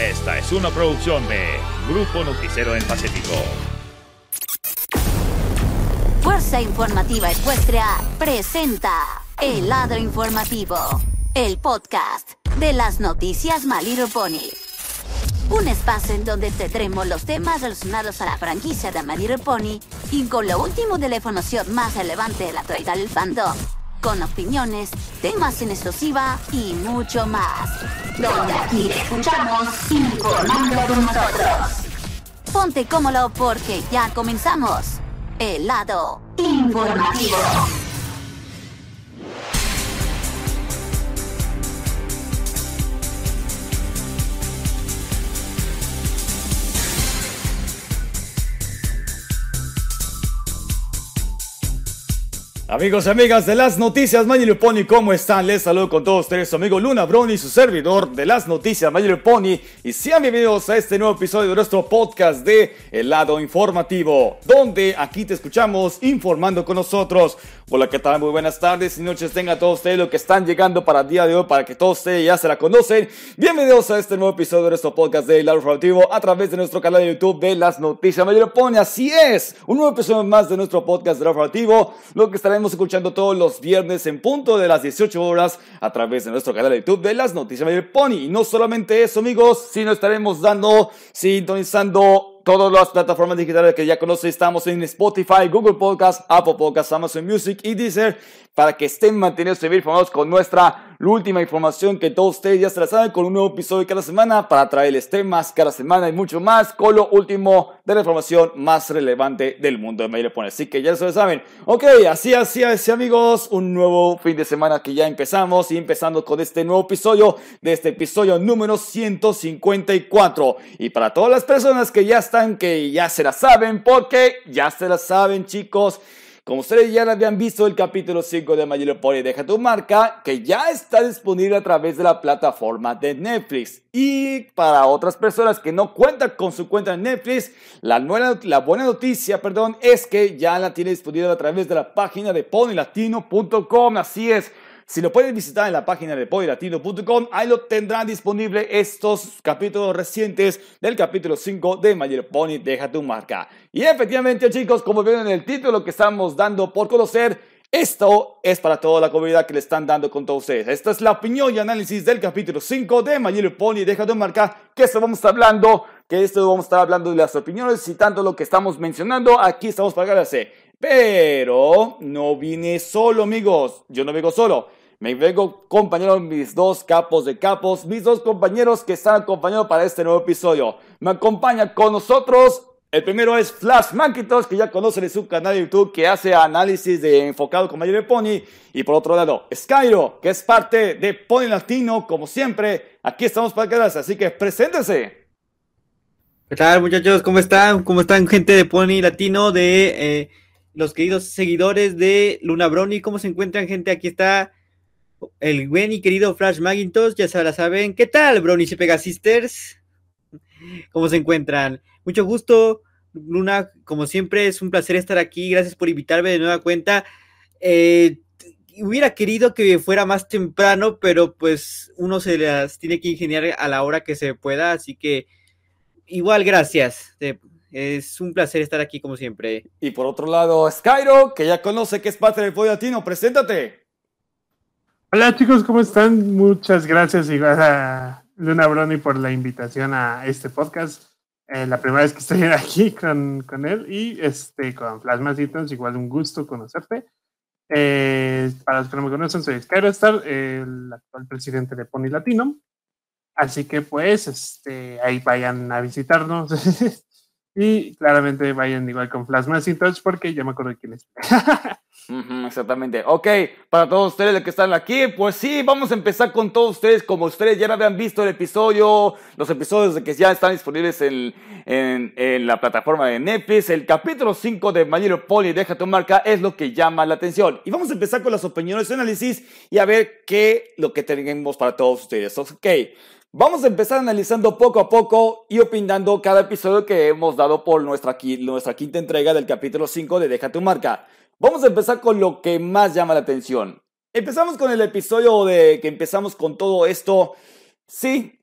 Esta es una producción de Grupo Noticiero del Pacífico. Fuerza Informativa Ecuestria presenta El Lado Informativo, el podcast de las noticias My Little Pony. Un espacio en donde tendremos los temas relacionados a la franquicia de My Little Pony y con lo último de la información más relevante de la actualidad del fandom. Con opiniones, temas en exclusiva y mucho más. Donde aquí te escuchamos informando con nosotros. Ponte cómodo porque ya comenzamos. El lado informativo. Amigos y amigas de las noticias Mayor Pony, ¿cómo están? Les saludo con todos ustedes su amigo Luna Brony, su servidor de las noticias Mayor Pony y sean bienvenidos a este nuevo episodio de nuestro podcast de El Lado Informativo, donde aquí te escuchamos informando con nosotros. Hola, ¿qué tal? Muy buenas tardes y noches tengan todos ustedes lo que están llegando para el día de hoy, para que todos ustedes ya se la conocen. Bienvenidos a este nuevo episodio de nuestro podcast de Lado Informativo a través de nuestro canal de YouTube de las noticias Mayor. Así es, un nuevo episodio más de nuestro podcast de Lado Informativo, lo que estaremos escuchando todos los viernes en punto de las 18 horas a través de nuestro canal de YouTube de las noticias Mayor Pony. Y no solamente eso, amigos, sino estaremos dando, sintonizando todas las plataformas digitales que ya conoce. Estamos en Spotify, Google Podcast, Apple Podcast, Amazon Music y Deezer para que estén mantenidos bien informados con nuestra última información que todos ustedes ya se la saben con un nuevo episodio cada semana para traerles temas cada semana y mucho más con lo último de la información más relevante del mundo de Mayor Así que ya se lo saben. Ok, así, así, así amigos, un nuevo fin de semana que ya empezamos y empezando con este nuevo episodio de este episodio número 154. Y para todas las personas que ya están, que ya se la saben, porque ya se la saben chicos. Como ustedes ya habían visto el capítulo 5 de My Deja tu marca, que ya está disponible a través de la plataforma de Netflix. Y para otras personas que no cuentan con su cuenta en Netflix, la, la buena noticia, perdón, es que ya la tiene disponible a través de la página de ponylatino.com. Así es. Si lo pueden visitar en la página de poylatino.com, ahí lo tendrán disponible estos capítulos recientes del capítulo 5 de Mayor Pony Deja tu marca. Y efectivamente, chicos, como ven en el título que estamos dando por conocer, esto es para toda la comunidad que le están dando con todos ustedes. Esta es la opinión y análisis del capítulo 5 de Mayor Pony Deja tu marca, que esto vamos a estar hablando, que esto vamos a estar hablando de las opiniones, citando lo que estamos mencionando. Aquí estamos para agradecer. Pero no vine solo, amigos. Yo no vengo solo. Me vengo compañeros, mis dos capos de capos, mis dos compañeros que están acompañando para este nuevo episodio. Me acompaña con nosotros. El primero es Flash Manquitos, que ya conocen en su canal de YouTube, que hace análisis de enfocado con Mayor Pony. Y por otro lado, Skyro, que es parte de Pony Latino, como siempre. Aquí estamos para quedarse, así que preséntense. ¿Qué tal, muchachos? ¿Cómo están? ¿Cómo están, gente de Pony Latino, de eh, los queridos seguidores de Luna Brony? ¿Cómo se encuentran, gente? Aquí está el buen y querido Flash Magintosh, ya se la saben. ¿Qué tal, Brony y Pega Sisters? ¿Cómo se encuentran? Mucho gusto, Luna, como siempre, es un placer estar aquí. Gracias por invitarme de nueva cuenta. Eh, hubiera querido que fuera más temprano, pero pues uno se las tiene que ingeniar a la hora que se pueda, así que igual gracias. Es un placer estar aquí como siempre. Y por otro lado, Skyro, que ya conoce que es parte del Pollo Latino, preséntate. Hola chicos, ¿cómo están? Muchas gracias igual a Luna Brony por la invitación a este podcast. Eh, la primera vez que estoy aquí con, con él y este, con Plasmacitos, igual un gusto conocerte. Eh, para los que no me conocen, soy Skyrostar, el actual presidente de Pony Latino. Así que pues, este, ahí vayan a visitarnos. y claramente vayan igual con Plasmacitos porque ya me acuerdo quién es. exactamente. Ok, para todos ustedes que están aquí, pues sí, vamos a empezar con todos ustedes. Como ustedes ya habían visto el episodio, los episodios que ya están disponibles en, en, la plataforma de Netflix, el capítulo 5 de My Pony, Deja tu marca, es lo que llama la atención. Y vamos a empezar con las opiniones y análisis y a ver qué lo que tenemos para todos ustedes. Ok. Vamos a empezar analizando poco a poco y opinando cada episodio que hemos dado por nuestra, quinta entrega del capítulo 5 de Deja tu marca. Vamos a empezar con lo que más llama la atención. Empezamos con el episodio de que empezamos con todo esto. Sí,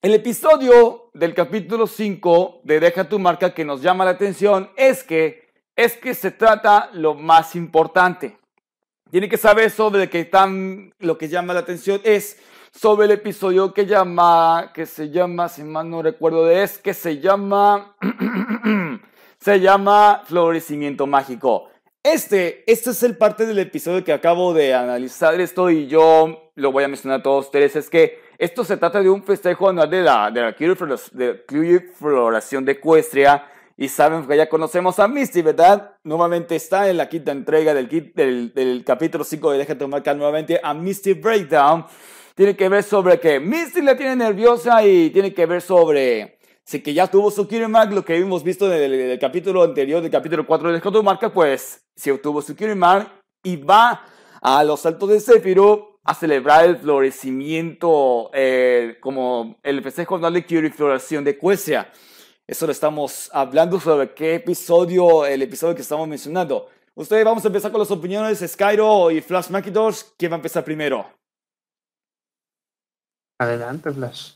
El episodio del capítulo 5 de Deja tu marca que nos llama la atención es que es que se trata lo más importante. Tiene que saber sobre que tan lo que llama la atención es sobre el episodio que llama que se llama si mal no recuerdo es que se llama se llama florecimiento mágico. Este, este es el parte del episodio que acabo de analizar esto y yo lo voy a mencionar a todos ustedes. Es que esto se trata de un festejo anual de la, de la Floración de Ecuestria. Y saben que ya conocemos a Misty, ¿verdad? Nuevamente está en la quinta entrega del, del, del capítulo 5 de Déjate marcar nuevamente a Misty Breakdown. Tiene que ver sobre que Misty la tiene nerviosa y tiene que ver sobre si que ya tuvo su Mag, lo que hemos visto en el, capítulo anterior, del capítulo 4 de Déjate marca, pues si obtuvo su Mag y va a los altos de Sephiroth a celebrar el florecimiento eh, como el festejo anual de Curie Floración de Cuesia. Eso lo estamos hablando sobre qué episodio, el episodio que estamos mencionando. Ustedes vamos a empezar con las opiniones Skyro y Flash Macintosh. ¿Quién va a empezar primero? Adelante, Flash.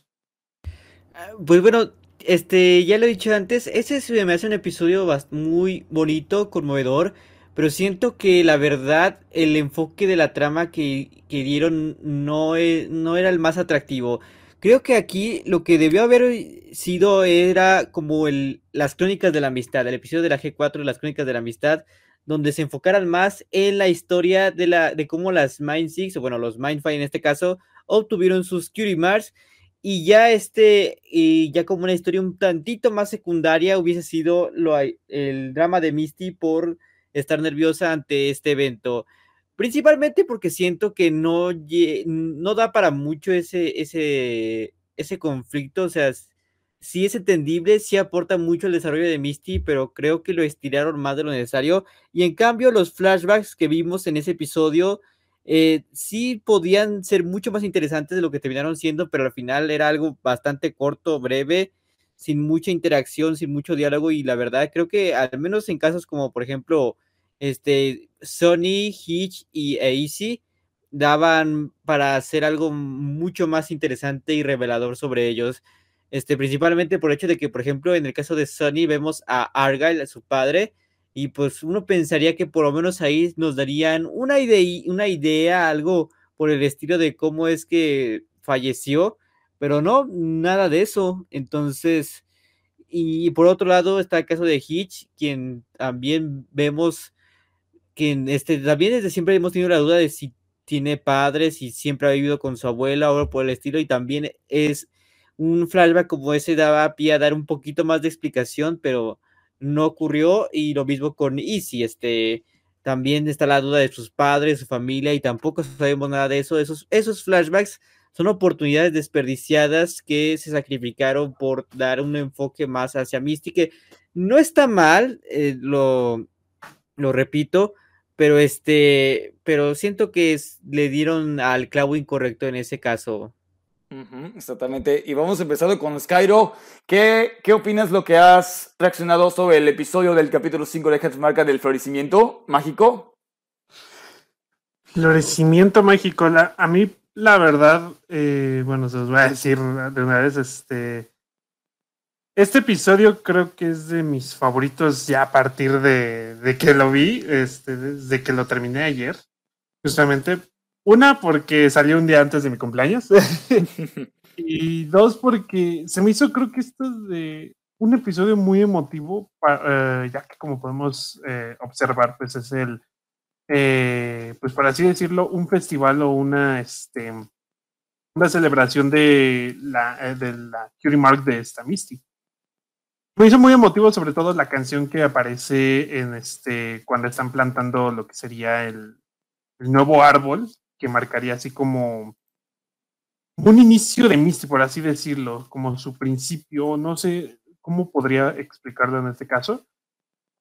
Ah, pues bueno, este, ya lo he dicho antes, ese me hace un episodio muy bonito, conmovedor pero siento que la verdad el enfoque de la trama que, dieron no, e, no era el más atractivo. Creo que aquí lo que debió haber sido era como el, las crónicas de la amistad, el episodio de la G4, las crónicas de la amistad, donde se enfocaran más en la historia de, la, de cómo las Mind Six, o bueno, los Mind Five en este caso, obtuvieron sus Curie Mars y ya este, y ya como una historia un tantito más secundaria hubiese sido lo, el drama de Misty por estar nerviosa ante este evento. Principalmente porque siento que no, no da para mucho ese, ese, ese conflicto. O sea, sí es entendible, sí aporta mucho el desarrollo de Misty, pero creo que lo estiraron más de lo necesario. Y en cambio, los flashbacks que vimos en ese episodio eh, sí podían ser mucho más interesantes de lo que terminaron siendo, pero al final era algo bastante corto, breve sin mucha interacción, sin mucho diálogo y la verdad creo que al menos en casos como por ejemplo este, Sony, Hitch y Easy daban para hacer algo mucho más interesante y revelador sobre ellos. Este, principalmente por el hecho de que, por ejemplo, en el caso de Sony vemos a Argyle, a su padre, y pues uno pensaría que por lo menos ahí nos darían una idea, una idea, algo por el estilo de cómo es que falleció, pero no, nada de eso. Entonces, y por otro lado está el caso de Hitch, quien también vemos que este, también desde siempre hemos tenido la duda de si tiene padres, y siempre ha vivido con su abuela o por el estilo, y también es un flashback como ese daba pie a dar un poquito más de explicación, pero no ocurrió, y lo mismo con Easy, este, también está la duda de sus padres, su familia, y tampoco sabemos nada de eso, esos, esos flashbacks son oportunidades desperdiciadas que se sacrificaron por dar un enfoque más hacia Misty, que no está mal, eh, lo, lo repito, pero este, pero siento que le dieron al clavo incorrecto en ese caso. Exactamente. Y vamos empezando con Skyro. ¿Qué, ¿Qué opinas lo que has reaccionado sobre el episodio del capítulo 5 de Marca del florecimiento mágico? Florecimiento mágico. a mí, la verdad, eh, bueno, se los voy a decir de una vez, este este episodio creo que es de mis favoritos ya a partir de, que lo vi, este, desde que lo terminé ayer. Justamente, una porque salió un día antes de mi cumpleaños. y dos porque se me hizo creo que esto es de un episodio muy emotivo, eh, ya que como podemos eh, observar, pues es el, eh, pues por así decirlo, un festival o una, este, una celebración de la, de la Curie Mark de esta Misty. Me hizo muy emotivo, sobre todo la canción que aparece en este cuando están plantando lo que sería el, nuevo árbol, que marcaría así como un inicio de Misty, por así decirlo, como su principio, no sé cómo podría explicarlo en este caso.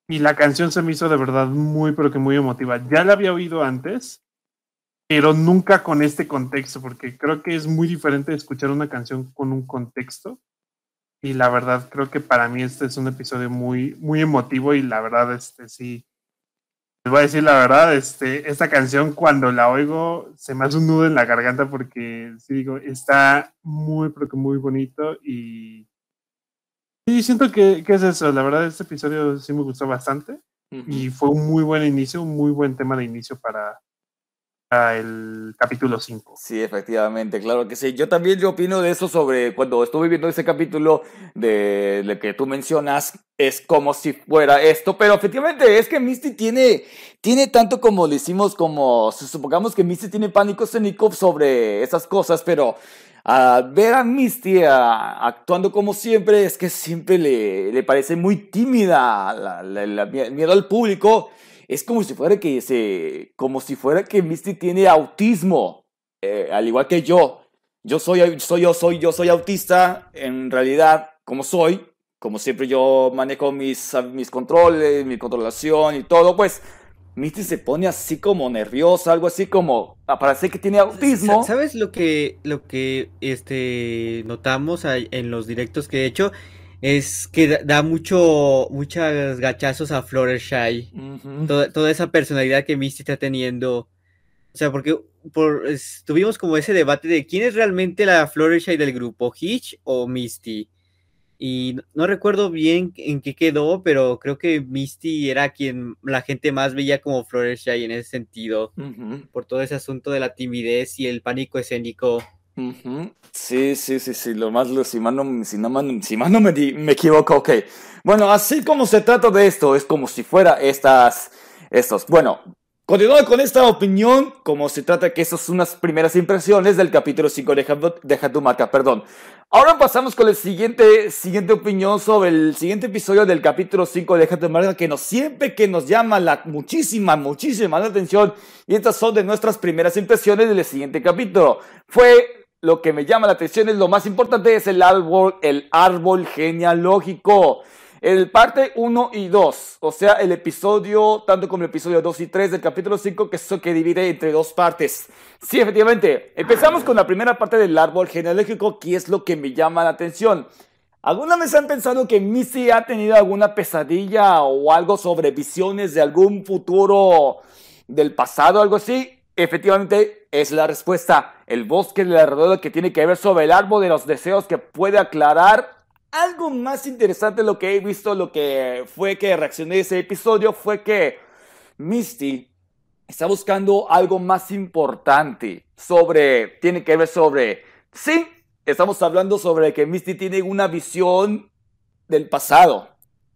Y la canción se me hizo de verdad muy, pero que muy emotiva. Ya la había oído antes, pero nunca con este contexto, porque creo que es muy diferente escuchar una canción con un contexto y la verdad creo que para mí este es un episodio muy, muy emotivo y la verdad este sí, Les voy a decir la verdad, este, esta canción cuando la oigo se me hace un nudo en la garganta porque, sí digo, está muy, pero que muy bonito y, y siento que, que es eso. La verdad, este episodio sí me gustó bastante y fue un muy buen inicio, un muy buen tema de inicio para el capítulo 5. Sí, efectivamente, claro que sí. Yo también yo opino de eso sobre cuando estuve viendo ese capítulo de lo que tú mencionas, es como si fuera esto, pero efectivamente es que Misty tiene, tiene tanto como decimos, como supongamos que Misty tiene pánico escénico sobre esas cosas, pero a ver a Misty actuando como siempre es que siempre le, le parece muy tímida, la, la, miedo al público es como si fuera que se, como si fuera que Misty tiene autismo, eh, al igual que yo. Yo soy, soy, yo soy, yo soy autista, en realidad, como soy, como siempre yo manejo mis, mis controles, mi controlación y todo, pues Misty se pone así como nerviosa, algo así como, ah, parece que tiene autismo. ¿Sabes lo que, lo que este, notamos en los directos que he hecho? Es que da mucho, muchos gachazos a Fluttershy. toda, esa personalidad que Misty está teniendo. O sea, porque por, tuvimos como ese debate de quién es realmente la Fluttershy del grupo, Hitch o Misty. Y no, recuerdo bien en qué quedó, pero creo que Misty era quien la gente más veía como Fluttershy en ese sentido. Por todo ese asunto de la timidez y el pánico escénico. Sí, sí, sí, sí, lo más, si más no, si no, si no me, me equivoco, ok. Bueno, así como se trata de esto, es como si fuera estas, estos. Bueno, continuando con esta opinión, como se trata que estas son unas primeras impresiones del capítulo 5 de, de tu marca, perdón. Ahora pasamos con el siguiente, siguiente opinión sobre el siguiente episodio del capítulo 5 de tu marca, que nos siempre que nos llama la muchísima, muchísima la atención, y estas son de nuestras primeras impresiones del siguiente capítulo. Fue lo que me llama la atención es lo más importante es el árbol, el árbol genealógico. El parte 1 y 2, o sea, el episodio, tanto como el episodio 2 y 3 del capítulo 5, que es eso que divide entre dos partes. Sí, efectivamente, empezamos con la primera parte del árbol genealógico, que es lo que me llama la atención. ¿Alguna vez han pensado que Missy ha tenido alguna pesadilla o algo sobre visiones de algún futuro del pasado, algo así? Efectivamente, es la respuesta. El bosque de alrededor que tiene que ver sobre el árbol de los deseos que puede aclarar algo más interesante lo que he visto, lo que fue que reaccioné a ese episodio, fue que Misty está buscando algo más importante sobre, tiene que ver sobre, sí, estamos hablando sobre que Misty tiene una visión del pasado.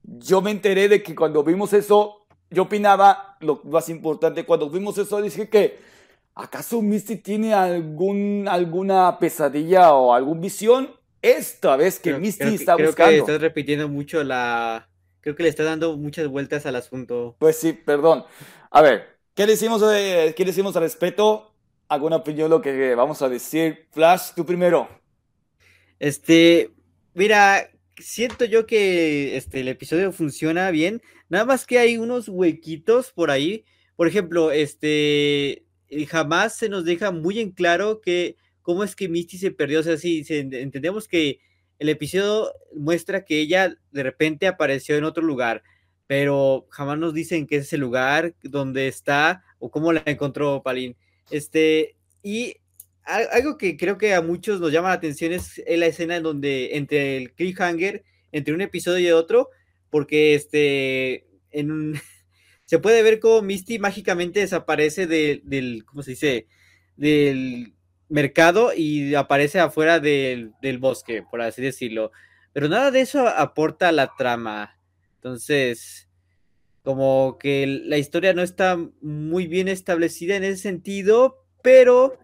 Yo me enteré de que cuando vimos eso, yo opinaba, lo más importante, cuando vimos eso, dije que ¿Acaso Misty tiene algún, alguna pesadilla o alguna visión? Esta vez que Misty está buscando. Creo que estás repitiendo mucho la. Creo que le está dando muchas vueltas al asunto. Pues sí, perdón. A ver, ¿qué decimos, de, qué decimos al respecto? ¿Alguna opinión lo que vamos a decir? Flash, tú primero. Este, mira, siento yo que este, el episodio funciona bien. Nada más que hay unos huequitos por ahí. Por ejemplo, este, jamás se nos deja muy en claro que cómo es que Misty se perdió. O sea, sí, entendemos que el episodio muestra que ella de repente apareció en otro lugar, pero jamás nos dicen qué es ese lugar, dónde está o cómo la encontró Palin. Este, y algo que creo que a muchos nos llama la atención es la escena en donde entre el cliffhanger, entre un episodio y otro, porque este, en un se puede ver cómo Misty mágicamente desaparece del, ¿cómo se dice? Del mercado y aparece afuera del, bosque, por así decirlo. Pero nada de eso aporta a la trama. Entonces, como que la historia no está muy bien establecida en ese sentido, pero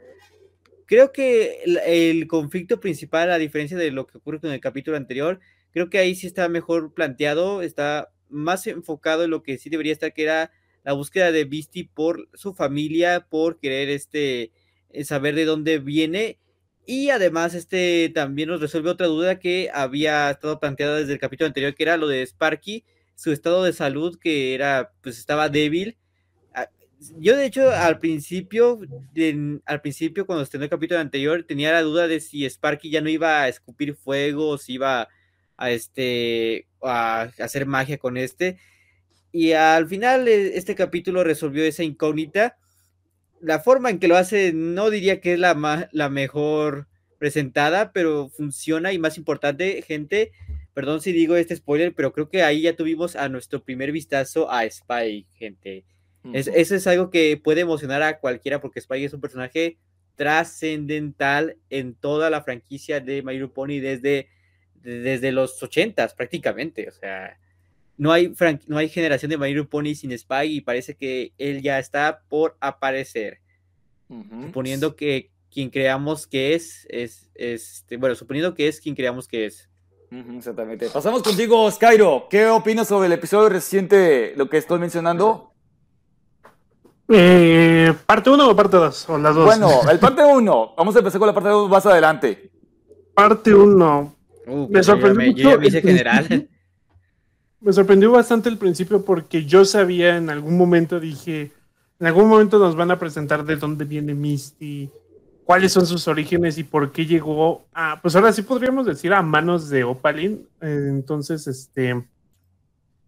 creo que el, conflicto principal, a diferencia de lo que ocurre con el capítulo anterior, creo que ahí sí está mejor planteado, está más enfocado en lo que sí debería estar, que era la búsqueda de Beastie por su familia, por querer este, eh, saber de dónde viene. Y además, este también nos resuelve otra duda que había estado planteada desde el capítulo anterior, que era lo de Sparky, su estado de salud, que era, pues estaba débil. Yo, de hecho, al principio, al principio, cuando estrenó el capítulo anterior, tenía la duda de si Sparky ya no iba a escupir fuego, si iba a este a hacer magia con este. y al final eh, este capítulo resolvió esa incógnita. La forma en que lo hace no diría que es la, la mejor presentada, pero funciona y más importante, gente, perdón si digo este spoiler, pero creo que ahí ya tuvimos a nuestro primer vistazo a Spy, gente. Eso es algo que puede emocionar a cualquiera porque Spy es un personaje trascendental en toda la franquicia de My Little Pony desde, desde los ochentas prácticamente. O sea, no hay, no hay generación de My Little Pony sin Spy y parece que él ya está por aparecer. Suponiendo que quien creamos que es, es, este, bueno, suponiendo que es quien creamos que es. Exactamente. Pasamos contigo, Skyro. ¿Qué opinas sobre el episodio reciente, lo que estoy mencionando? Eh, ¿Parte 1 o parte 2? O las dos. Bueno, el parte 1. Vamos a empezar con la parte 2 más adelante. Parte 1. Uh, me sorprendió mucho. general. Me sorprendió bastante el principio porque yo sabía en algún momento, dije, en algún momento nos van a presentar de dónde viene Misty, cuáles son sus orígenes y por qué llegó a, pues ahora sí podríamos decir a manos de Opalin. Eh, entonces, este,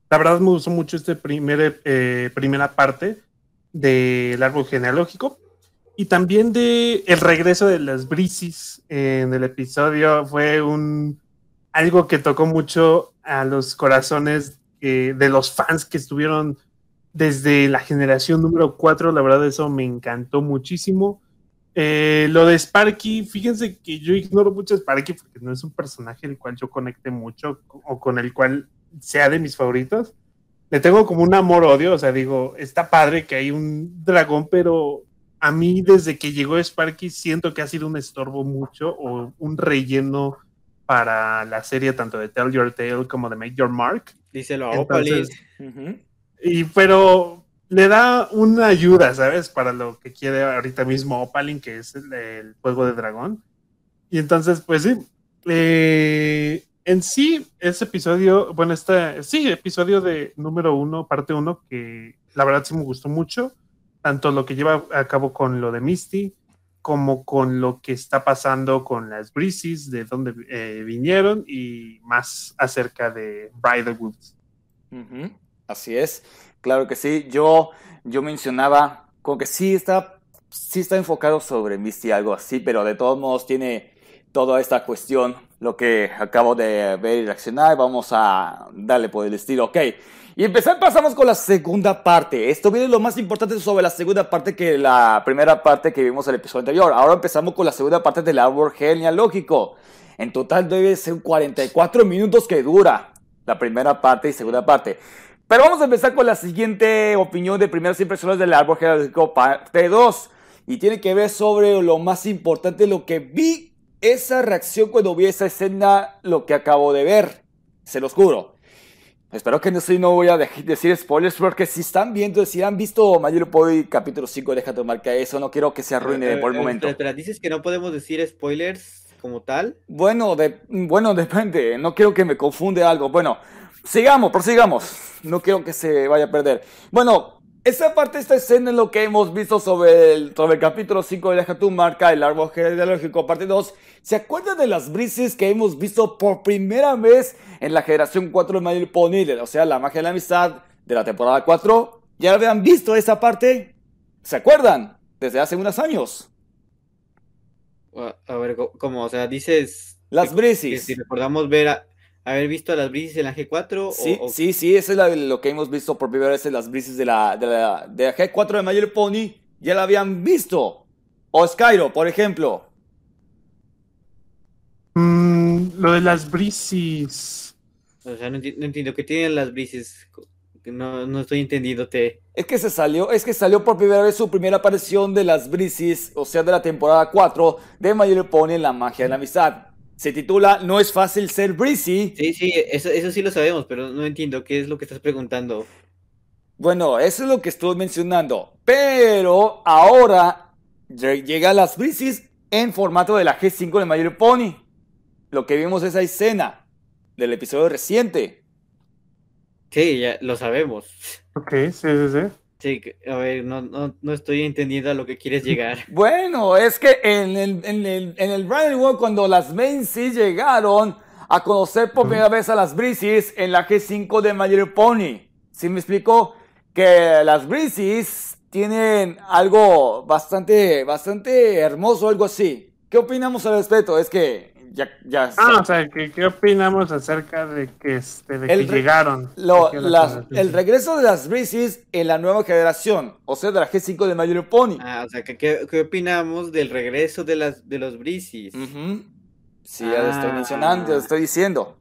la verdad me gustó mucho esta eh, primera parte del árbol genealógico y también de el regreso de las Brisis en el episodio fue un algo que tocó mucho a los corazones eh, de los fans que estuvieron desde la generación número 4, la verdad eso me encantó muchísimo. Eh, lo de Sparky, fíjense que yo ignoro mucho a Sparky porque no es un personaje el cual yo conecte mucho o con el cual sea de mis favoritos. Le tengo como un amor-odio, o sea, digo, está padre que hay un dragón, pero a mí desde que llegó Sparky siento que ha sido un estorbo mucho o un relleno para la serie tanto de Tell Your Tale como de Make Your Mark. Díselo a Opalis. Y pero le da una ayuda, ¿sabes? Para lo que quiere ahorita mismo Opalin, que es el, juego de dragón. Y entonces, pues sí. Eh, en sí, ese episodio, bueno, este, sí, episodio de número uno, parte uno, que la verdad sí me gustó mucho. Tanto lo que lleva a cabo con lo de Misty, como con lo que está pasando con las Breezes, de dónde eh, vinieron, y más acerca de Bridal Woods. Así es. Claro que sí. Yo, yo mencionaba como que sí está, sí está enfocado sobre Misty, algo así, pero de todos modos tiene toda esta cuestión, lo que acabo de ver y reaccionar. Vamos a darle por el estilo, ok. Y empezar, pasamos con la segunda parte. Esto viene lo más importante sobre la segunda parte que la primera parte que vimos en el episodio anterior. Ahora empezamos con la segunda parte del árbol genealógico. En total debe ser 44 minutos que dura la primera parte y segunda parte. Pero vamos a empezar con la siguiente opinión de primeras impresiones del árbol genealógico parte 2. Y tiene que ver sobre lo más importante, lo que vi, esa reacción cuando vi esa escena, lo que acabo de ver. Se los juro. Espero que no, no voy a decir spoilers, porque si están viendo, si han visto Mayor Pony capítulo 5, déjate marcar eso, no quiero que se arruine por el momento. Pero, dices que no podemos decir spoilers como tal. Bueno, de, bueno, depende, no quiero que me confunde algo. Bueno, sigamos, prosigamos. No quiero que se vaya a perder. Bueno, esa parte, esta escena es lo que hemos visto sobre el, sobre el capítulo 5 de Deja tu marca, el árbol genealógico, parte 2. ¿Se acuerdan de las brises que hemos visto por primera vez en la generación 4 de Little Pony? O sea, la magia de la amistad de la temporada 4. ¿Ya habían visto esa parte? ¿Se acuerdan? Desde hace unos años. A ver, ¿cómo? O sea, dices... Las brises. si recordamos ver a, haber visto a las brises en la G4. Sí, sí, sí, eso es lo que hemos visto por primera vez en las brises de la, de la, de G4 de Mayor Pony. Ya la habían visto. O Skyro, por ejemplo. Mm, lo de las brises. O sea, no, entiendo qué tienen las brises. No, no estoy entendiéndote. Es que se salió, es que salió por primera vez su primera aparición de las brises, o sea, de la temporada 4 de Mayor Pony en la magia de la amistad. Se titula No es fácil ser Breezy. Sí, sí, eso, eso sí lo sabemos, pero no entiendo qué es lo que estás preguntando. Bueno, eso es lo que estoy mencionando. Pero ahora llega las Breezes en formato de la G5 de Mayor Pony. Lo que vimos esa escena del episodio reciente. Sí, ya lo sabemos. Ok, sí, sí, sí. Sí, a ver, no, no, no, estoy entendiendo a lo que quieres llegar. Bueno, es que en el, en el, en el World, cuando las Macy llegaron a conocer por primera vez a las Breezes en la G5 de My Pony. ¿Sí me explico? Que las Breezes tienen algo bastante, bastante hermoso, algo así. ¿Qué opinamos al respecto? Es que ya, ya Ah, o sea, ¿qué, qué opinamos acerca de que, este, de El que re- llegaron? Lo- las- el regreso de las Breezes en la nueva generación, o sea, de la G5 de Little Pony. Ah, o sea, ¿qué, qué, opinamos del regreso de las de los Breezes? Ujú. Sí, ya lo estoy Ah. mencionando, ya lo estoy diciendo.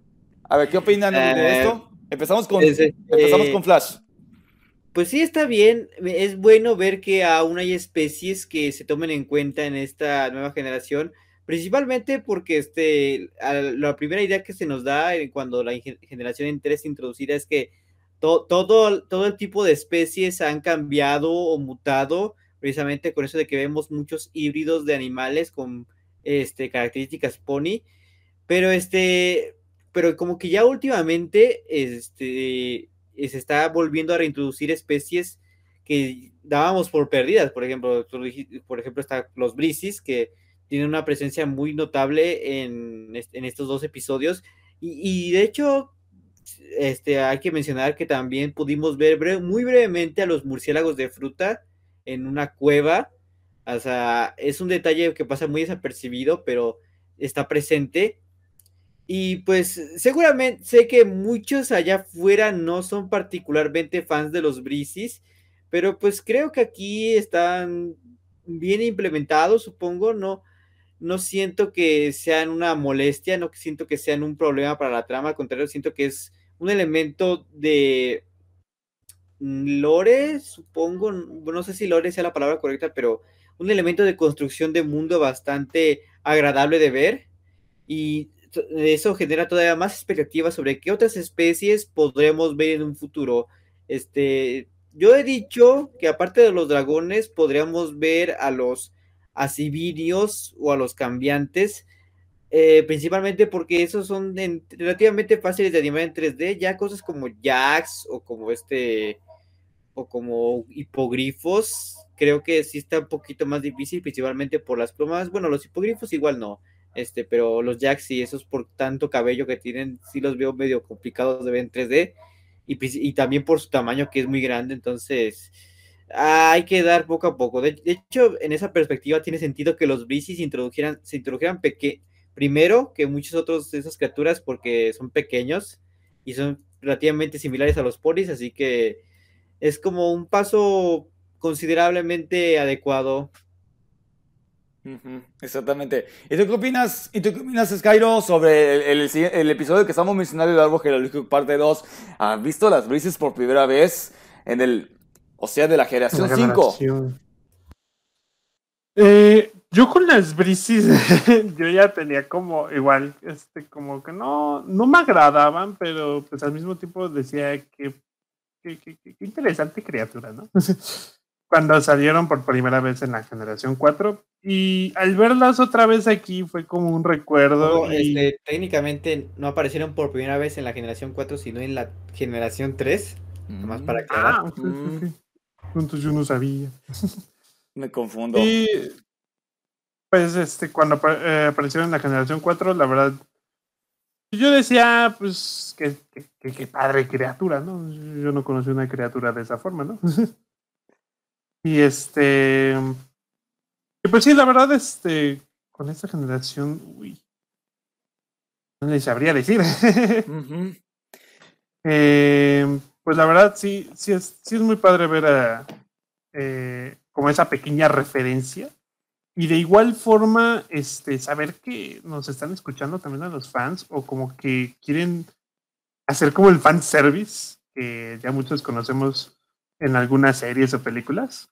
A ver, ¿qué opinan de Eh, esto? Empezamos con, es, este, empezamos con Flash. Pues sí, está bien. Es bueno ver que aún hay especies que se tomen en cuenta en esta nueva generación, principalmente porque este, la primera idea que se nos da en- cuando la generación entera es introducida es que to- todo, todo el tipo de especies han cambiado o mutado, precisamente con eso de que vemos muchos híbridos de animales con este, características pony, pero este, pero como que ya últimamente, este, eh, se está volviendo a reintroducir especies que dábamos por perdidas. Por ejemplo, por ejemplo, está los brisis, que tienen una presencia muy notable en, en estos dos episodios. Y, de hecho, este, hay que mencionar que también pudimos ver bre- muy brevemente a los murciélagos de fruta en una cueva. O sea, es un detalle que pasa muy desapercibido, pero está presente. Y pues seguramente sé que muchos allá afuera no son particularmente fans de los brisis, pero pues creo que aquí están bien implementados, supongo, no, no siento que sean una molestia, no siento que sean un problema para la trama, al contrario, siento que es un elemento de lore, supongo, no sé si lore sea la palabra correcta, pero un elemento de construcción de mundo bastante agradable de ver y eso genera todavía más expectativas sobre qué otras especies podremos ver en un futuro. Este, yo he dicho que aparte de los dragones podríamos ver a los asibirios o a los cambiantes, eh, principalmente porque esos son en, relativamente fáciles de animar en 3D, ya cosas como Jax o como este o como hipogrifos, creo que sí está un poquito más difícil, principalmente por las plumas. Bueno, los hipogrifos igual no, este, pero los Jacks y esos por tanto cabello que tienen, sí los veo medio complicados de ver en 3D y, y también por su tamaño que es muy grande, entonces hay que dar poco a poco. De, hecho, en esa perspectiva tiene sentido que los Brisis introdujeran, se introdujeran peque primero que muchos otros de esas criaturas porque son pequeños y son relativamente similares a los polis, así que es como un paso considerablemente adecuado. Exactamente. ¿Y tú qué opinas, ¿y tú qué opinas Skyro, sobre el, episodio que estamos mencionando, el árbol genealógico parte 2? ¿Has visto las brises por primera vez en el, o sea, de la generación 5? Eh, yo con las brisis, yo ya tenía como igual, este, como que no, no me agradaban, pero pues al mismo tiempo decía que qué interesante criatura, ¿no? Cuando salieron por primera vez en la generación 4 y al verlas otra vez aquí fue como un recuerdo. No, y... este, técnicamente no aparecieron por primera vez en la generación 4, sino en la generación 3, mm. nomás para aclarar. Ah. Entonces yo no sabía. Me confundo. Y pues este, cuando eh, aparecieron en la generación 4, la verdad, yo decía, pues, que, que, que, que padre criatura, ¿no? Yo no conocí una criatura de esa forma, ¿no? y este. Y pues sí, la verdad, este. Con esta generación, uy. No les sabría decir. uh -huh. eh, pues la verdad, sí, sí es, sí muy padre ver. Eh, como esa pequeña referencia. Y de igual forma, este, saber que nos están escuchando también a los fans, o como que quieren hacer como el fan service, que ya muchos conocemos en algunas series o películas.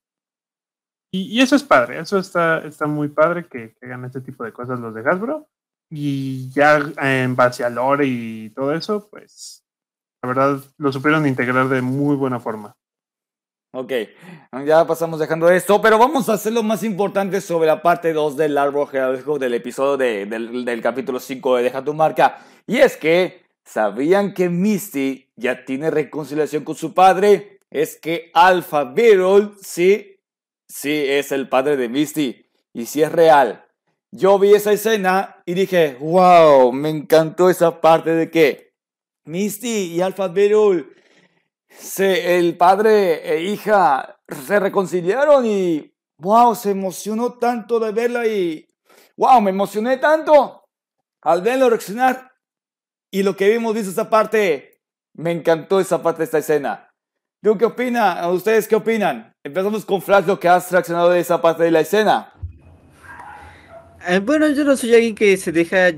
Y, y eso es padre, eso está, está muy padre que, que, hagan este tipo de cosas los de Hasbro. Y ya en base a lore y todo eso, pues la verdad lo supieron integrar de muy buena forma. Ok, ya pasamos dejando esto, pero vamos a hacer lo más importante sobre la parte 2 del árbol genealógico del episodio de, del, capítulo 5 de Deja tu marca. Y es que, ¿sabían que Misty ya tiene reconciliación con su padre? Es que Alpha Beetle, sí, sí, es el padre de Misty. Y sí es real. Yo vi esa escena y dije, wow, me encantó esa parte de que Misty y Alpha Beetle Sí, el padre e hija se reconciliaron y wow, se emocionó tanto de verla y wow, me emocioné tanto al verlo reaccionar. Y lo que vimos, visto esta parte, me encantó esa parte de esta escena. ¿Tú qué opina? ¿Ustedes qué opinan? Empezamos con Flash, lo que has reaccionado de esa parte de la escena. Eh, bueno, yo no soy alguien que se deja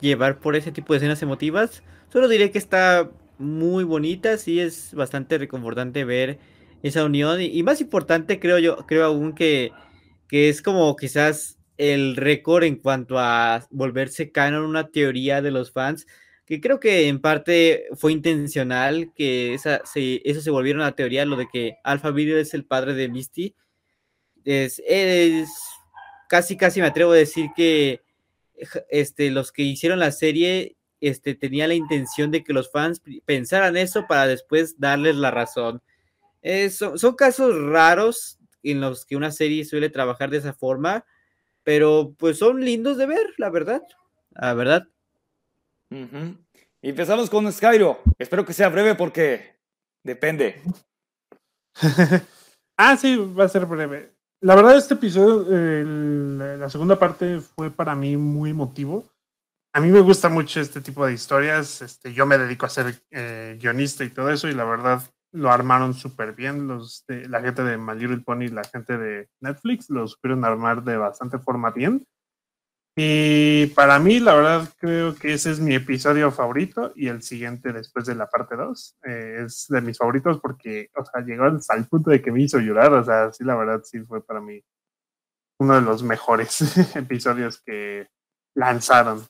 llevar por ese tipo de escenas emotivas. Solo diré que está muy bonita, sí es bastante reconfortante ver esa unión y, más importante creo yo, creo aún que, que es como quizás el récord en cuanto a volverse canon una teoría de los fans, que creo que en parte fue intencional que esa, se, eso se volviera una teoría, lo de que Alpha Video es el padre de Misty. Es, es casi, casi me atrevo a decir que este, los que hicieron la serie este, tenía la intención de que los fans pensaran eso para después darles la razón. son, casos raros en los que una serie suele trabajar de esa forma, pero pues son lindos de ver, la verdad. La verdad. Y empezamos con Skyro. Espero que sea breve porque depende. ah, sí, va a ser breve. La verdad, este episodio, la segunda parte fue para mí muy emotivo a mí me gusta mucho este tipo de historias. Este, yo me dedico a ser eh, guionista y todo eso, y la verdad lo armaron súper bien. Los la gente de My Little Pony y la gente de Netflix lo supieron armar de bastante forma bien. Y para mí, la verdad, creo que ese es mi episodio favorito y el siguiente después de la parte 2 eh, es de mis favoritos porque, o sea, llegó hasta el punto de que me hizo llorar. O sea, sí, la verdad, sí fue para mí uno de los mejores episodios que lanzaron.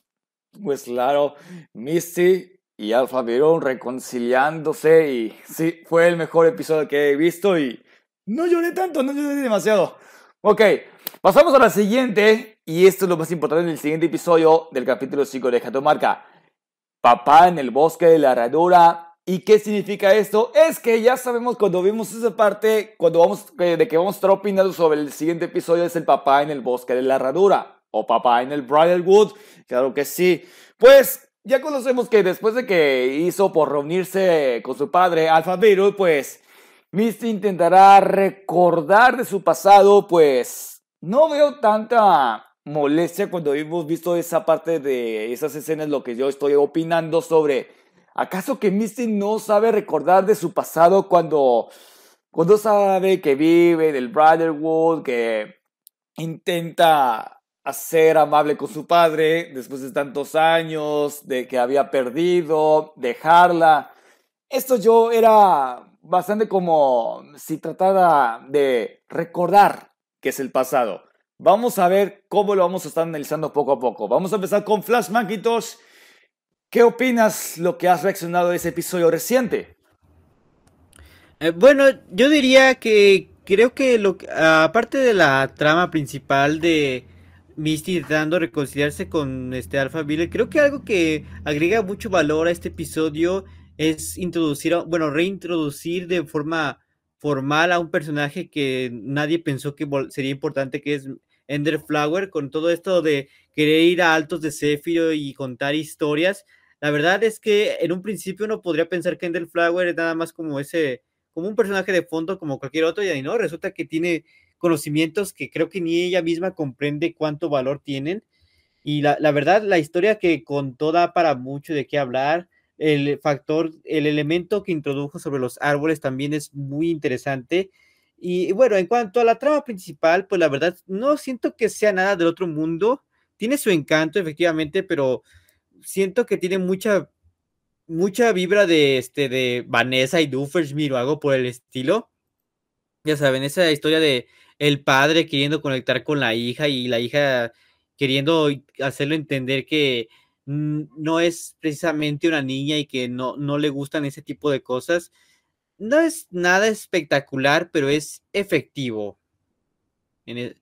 Pues claro, Misty y Alpha Verón reconciliándose y sí, fue el mejor episodio que he visto y no lloré tanto, no lloré demasiado. Ok, pasamos a la siguiente y esto es lo más importante del siguiente episodio del capítulo 5 de Marca. Papá en el bosque de la herradura. ¿Y qué significa esto? Es que ya sabemos cuando vimos esa parte, cuando vamos, de que vamos a estar opinando sobre el siguiente episodio es el papá en el bosque de la herradura o papá en el Bridalwood. Claro que sí. Pues ya conocemos que después de que hizo por reunirse con su padre Alpha Beetle, pues Misty intentará recordar de su pasado, pues no veo tanta molestia cuando hemos visto esa parte de esas escenas, lo que yo estoy opinando sobre, ¿acaso que Misty no sabe recordar de su pasado cuando, cuando sabe que vive en el Brotherwood, que intenta a ser amable con su padre después de tantos años, de que había perdido, dejarla. Esto yo era bastante como si tratara de recordar que es el pasado. Vamos a ver cómo lo vamos a estar analizando poco a poco. Vamos a empezar con Flash Macintosh. ¿Qué opinas lo que has reaccionado de ese episodio reciente? Eh, bueno, yo diría que creo que lo aparte de la trama principal de Misty intentando reconciliarse con este Alpha Bill. Creo que algo que agrega mucho valor a este episodio es introducir, bueno, reintroducir de forma formal a un personaje que nadie pensó que sería importante, que es Ender Flower, con todo esto de querer ir a altos de Zephyr y contar historias. La verdad es que en un principio uno podría pensar que Ender Flower es nada más como ese, como un personaje de fondo como cualquier otro, y ahí no, resulta que tiene conocimientos que creo que ni ella misma comprende cuánto valor tienen. Y la, verdad, la historia que contó da para mucho de qué hablar. El factor, el elemento que introdujo sobre los árboles también es muy interesante. Y bueno, en cuanto a la trama principal, pues la verdad, no siento que sea nada del otro mundo. Tiene su encanto, efectivamente, pero siento que tiene mucha, mucha vibra de, este, de Vanessa y Duffersmir o algo por el estilo. Ya saben, esa historia de el padre queriendo conectar con la hija y la hija queriendo hacerlo entender que no es precisamente una niña y que no, no le gustan ese tipo de cosas. No es nada espectacular, pero es efectivo, e,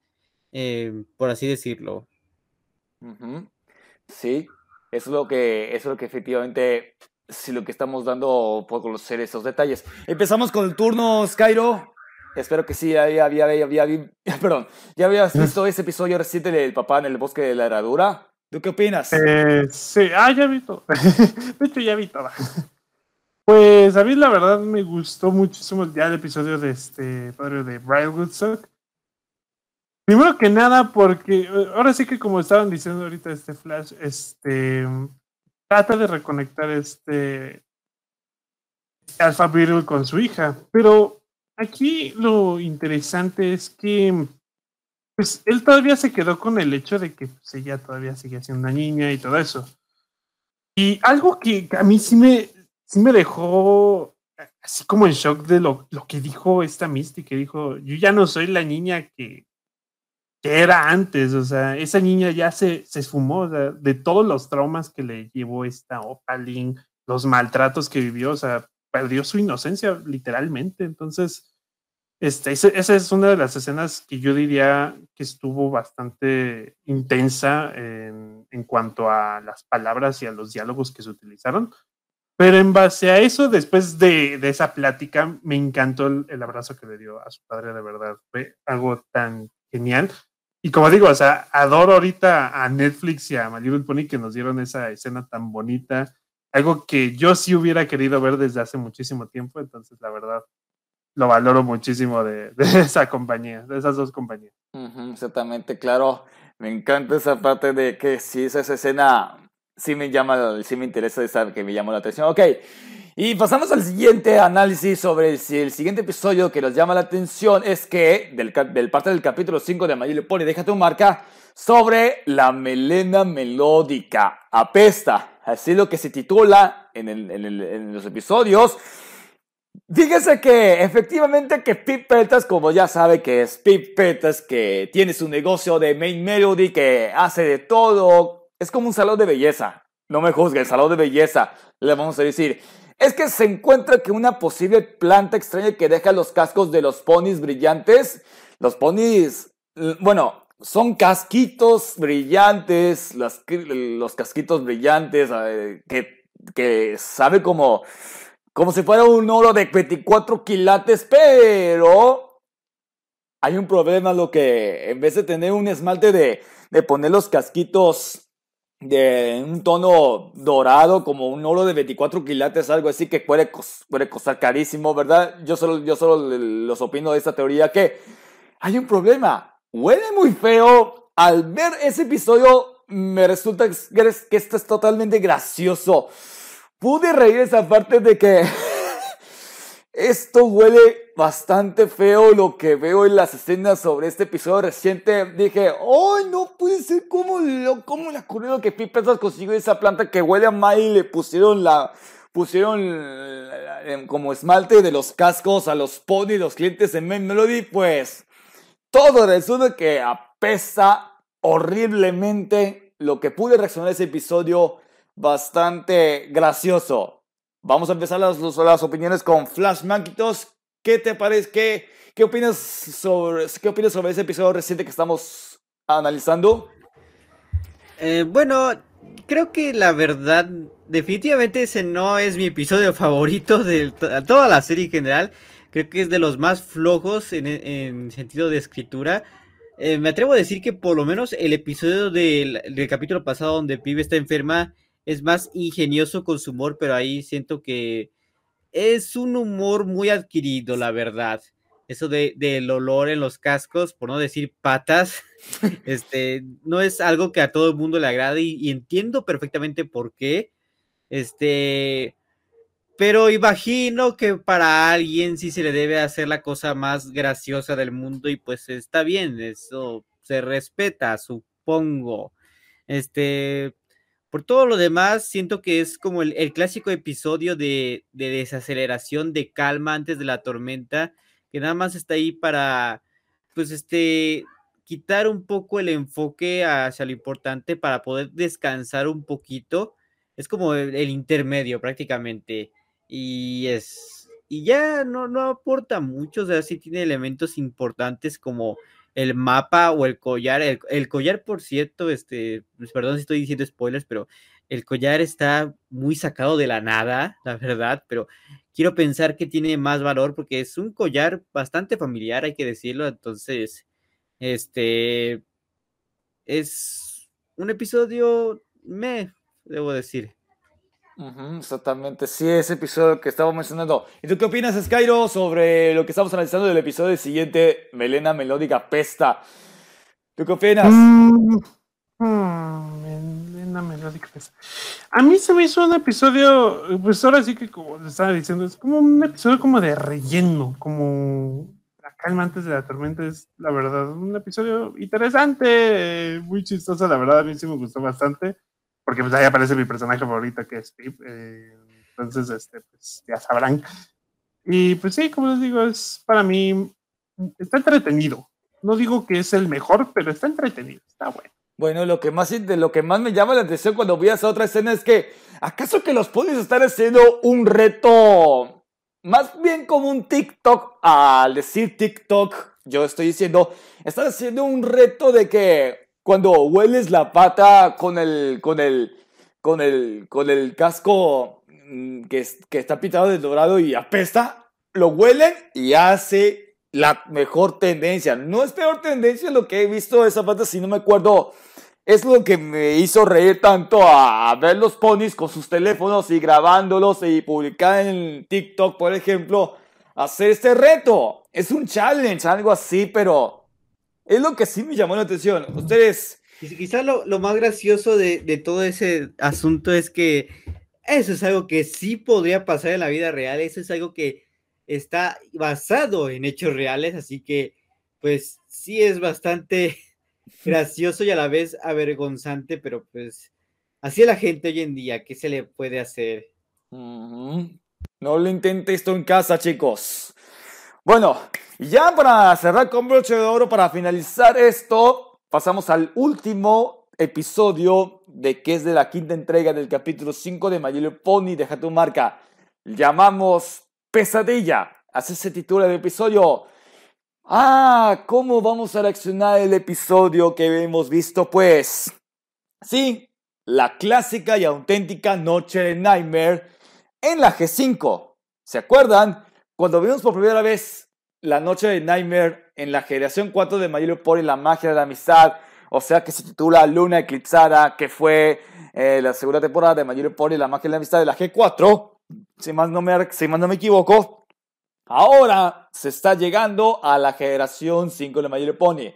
eh, por así decirlo. Sí, eso es lo que, es lo que efectivamente, lo que estamos dando por conocer esos detalles. Empezamos con el turno, Skyro. Espero que sí, había, había, había, perdón, ya habías visto ese episodio reciente del papá en el bosque de la herradura. ¿Tú qué opinas? Eh, sí, ah, ya he visto. de hecho, ya vi toda. Pues a mí la verdad me gustó muchísimo ya el episodio de este padre de Brian Woodstock. Primero que nada, porque eh, ahora sí que como estaban diciendo ahorita este Flash, este trata de reconectar este Alpha Beetle con su hija. Pero aquí lo interesante es que pues él todavía se quedó con el hecho de que pues, ella todavía sigue siendo una niña y todo eso. Y algo que a mí sí me, sí me dejó así como en shock de lo, lo que dijo esta Misty, que dijo, yo ya no soy la niña que, que era antes, o sea, esa niña ya se, se esfumó de todos los traumas que le llevó esta Opaling, los maltratos que vivió, o sea, perdió su inocencia literalmente, entonces este, esa es una de las escenas que yo diría que estuvo bastante intensa en, cuanto a las palabras y a los diálogos que se utilizaron. Pero en base a eso, después de, esa plática, me encantó el, el, abrazo que le dio a su padre, de verdad. Fue algo tan genial. Y como digo, o sea, adoro ahorita a Netflix y a My Little Pony que nos dieron esa escena tan bonita. Algo que yo sí hubiera querido ver desde hace muchísimo tiempo. Entonces, la verdad, lo valoro muchísimo de, de, esa compañía, de esas dos compañías. Exactamente, claro. Me encanta esa parte de que si esa escena sí me llama, sí me interesa esa que me llamó la atención. Ok, y pasamos al siguiente análisis sobre si el siguiente episodio que nos llama la atención es que, del, del parte del capítulo 5 de Mayor Pony, Deja tu marca, sobre la melena melódica. Apesta, así lo que se titula en, el, en, el, en los episodios. Fíjese que efectivamente que Pete Peters, como ya sabe que es Pete Peters, que tiene su negocio de Main Melody, que hace de todo, es como un salón de belleza. No me juzgue, el salón de belleza, le vamos a decir. Es que se encuentra que una posible planta extraña que deja los cascos de los ponis brillantes. Los ponis, bueno, son casquitos brillantes, los, los casquitos brillantes, eh, que, que sabe como como si fuera un oro de 24 quilates, pero hay un problema, lo que en vez de tener un esmalte de, de poner los casquitos de un tono dorado, como un oro de 24 quilates, algo así que puede, puede costar carísimo, ¿verdad? Yo solo, yo solo los opino de esta teoría que hay un problema. Huele muy feo. Al ver ese episodio, me resulta que esto es totalmente gracioso pude reír esa parte de que esto huele bastante feo lo que veo en las escenas sobre este episodio reciente. Dije, ¡ay, no puede ser! ¿Cómo, lo, cómo le ocurrió que Pete consiguió esa planta que huele a mal y le pusieron la... Pusieron como esmalte de los cascos a los pony, los clientes en Main Melody, pues todo resulta que apesta horriblemente. Lo que pude reaccionar ese episodio bastante gracioso. Vamos a empezar las, las opiniones con Flash Manquitos. ¿Qué te parece? ¿Qué, qué, opinas sobre, ¿Qué opinas sobre ese episodio reciente que estamos analizando? Eh, bueno, creo que la verdad, definitivamente ese no es mi episodio favorito de toda la serie en general. Creo que es de los más flojos en, en sentido de escritura. Eh, me atrevo a decir que por lo menos el episodio del, del capítulo pasado donde Pibe está enferma es más ingenioso con su humor, pero ahí siento que es un humor muy adquirido, la verdad. Eso de, del olor en los cascos, por no decir patas, este, no es algo que a todo el mundo le agrade y, y entiendo perfectamente por qué. Este, pero imagino que para alguien sí se le debe hacer la cosa más graciosa del mundo y pues está bien, eso se respeta, supongo. Este, por todo lo demás, siento que es como el, clásico episodio de, de, desaceleración, de calma antes de la tormenta, que nada más está ahí para, pues, este, quitar un poco el enfoque hacia lo importante para poder descansar un poquito. Es como el, el intermedio prácticamente. Y es, y ya no, no aporta mucho, o sea, sí tiene elementos importantes como el mapa o el collar. El, collar, por cierto, este, pues, perdón si estoy diciendo spoilers, pero el collar está muy sacado de la nada, la verdad, pero quiero pensar que tiene más valor porque es un collar bastante familiar, hay que decirlo. Entonces, este es un episodio me, debo decir. Exactamente, sí, ese episodio que estaba mencionando. ¿Y tú qué opinas, Skyro, sobre lo que estamos analizando del episodio siguiente, Melena Melódica Pesta? ¿Tú qué opinas? Mm, mm, Melena Melódica Pesta. A mí se me hizo un episodio, pues ahora sí que como les estaba diciendo, es como un episodio como de relleno, como la calma antes de la tormenta, es la verdad, un episodio interesante, muy chistoso, la verdad, a mí sí me gustó bastante, porque pues ahí aparece mi personaje favorito que es Steve, eh, entonces, este, pues ya sabrán. Y pues sí, como les digo, es para mí, está entretenido. No digo que es el mejor, pero está entretenido, está bueno. Bueno, lo que más de lo que más me llama la atención cuando vi esa otra escena es que ¿acaso que los ponis están haciendo un reto más bien como un TikTok al decir TikTok? Yo estoy diciendo, están haciendo un reto de que cuando hueles la pata con el con el con el con el casco mm, que, que está pintado de dorado y apesta, lo huelen y hace la mejor tendencia. No es peor tendencia lo que he visto de esa pata, si no me acuerdo. Es lo que me hizo reír tanto a ver los ponis con sus teléfonos y grabándolos y publicar en TikTok, por ejemplo, hacer este reto. Es un challenge, algo así, pero es lo que sí me llamó la atención. Ustedes, Quiz- Quizá lo, lo más gracioso de, de todo ese asunto es que eso es algo que sí podría pasar en la vida real, eso es algo que está basado en hechos reales, así que pues sí es bastante gracioso y a la vez avergonzante, pero pues así es la gente hoy en día, ¿qué se le puede hacer? No lo intente esto en casa, chicos. Bueno, ya para cerrar con broche de oro, para finalizar esto, pasamos al último episodio de que es de la quinta entrega del capítulo 5 de My Little Pony, deja tu marca. Llamamos Pesadilla. Así se titula el episodio. Ah, ¿cómo vamos a reaccionar el episodio que hemos visto? Pues, sí, la clásica y auténtica noche de Nightmare en la G5. ¿Se acuerdan? Cuando vimos por primera vez la noche de Nightmare en la generación 4 de My Little Pony, la magia de la amistad, o sea que se titula Luna Eclipsada, que fue eh, la segunda temporada de My Little Pony, la magia de la amistad de la G4, si más no me, si más no me equivoco. Ahora se está llegando a la generación 5 de My Pony.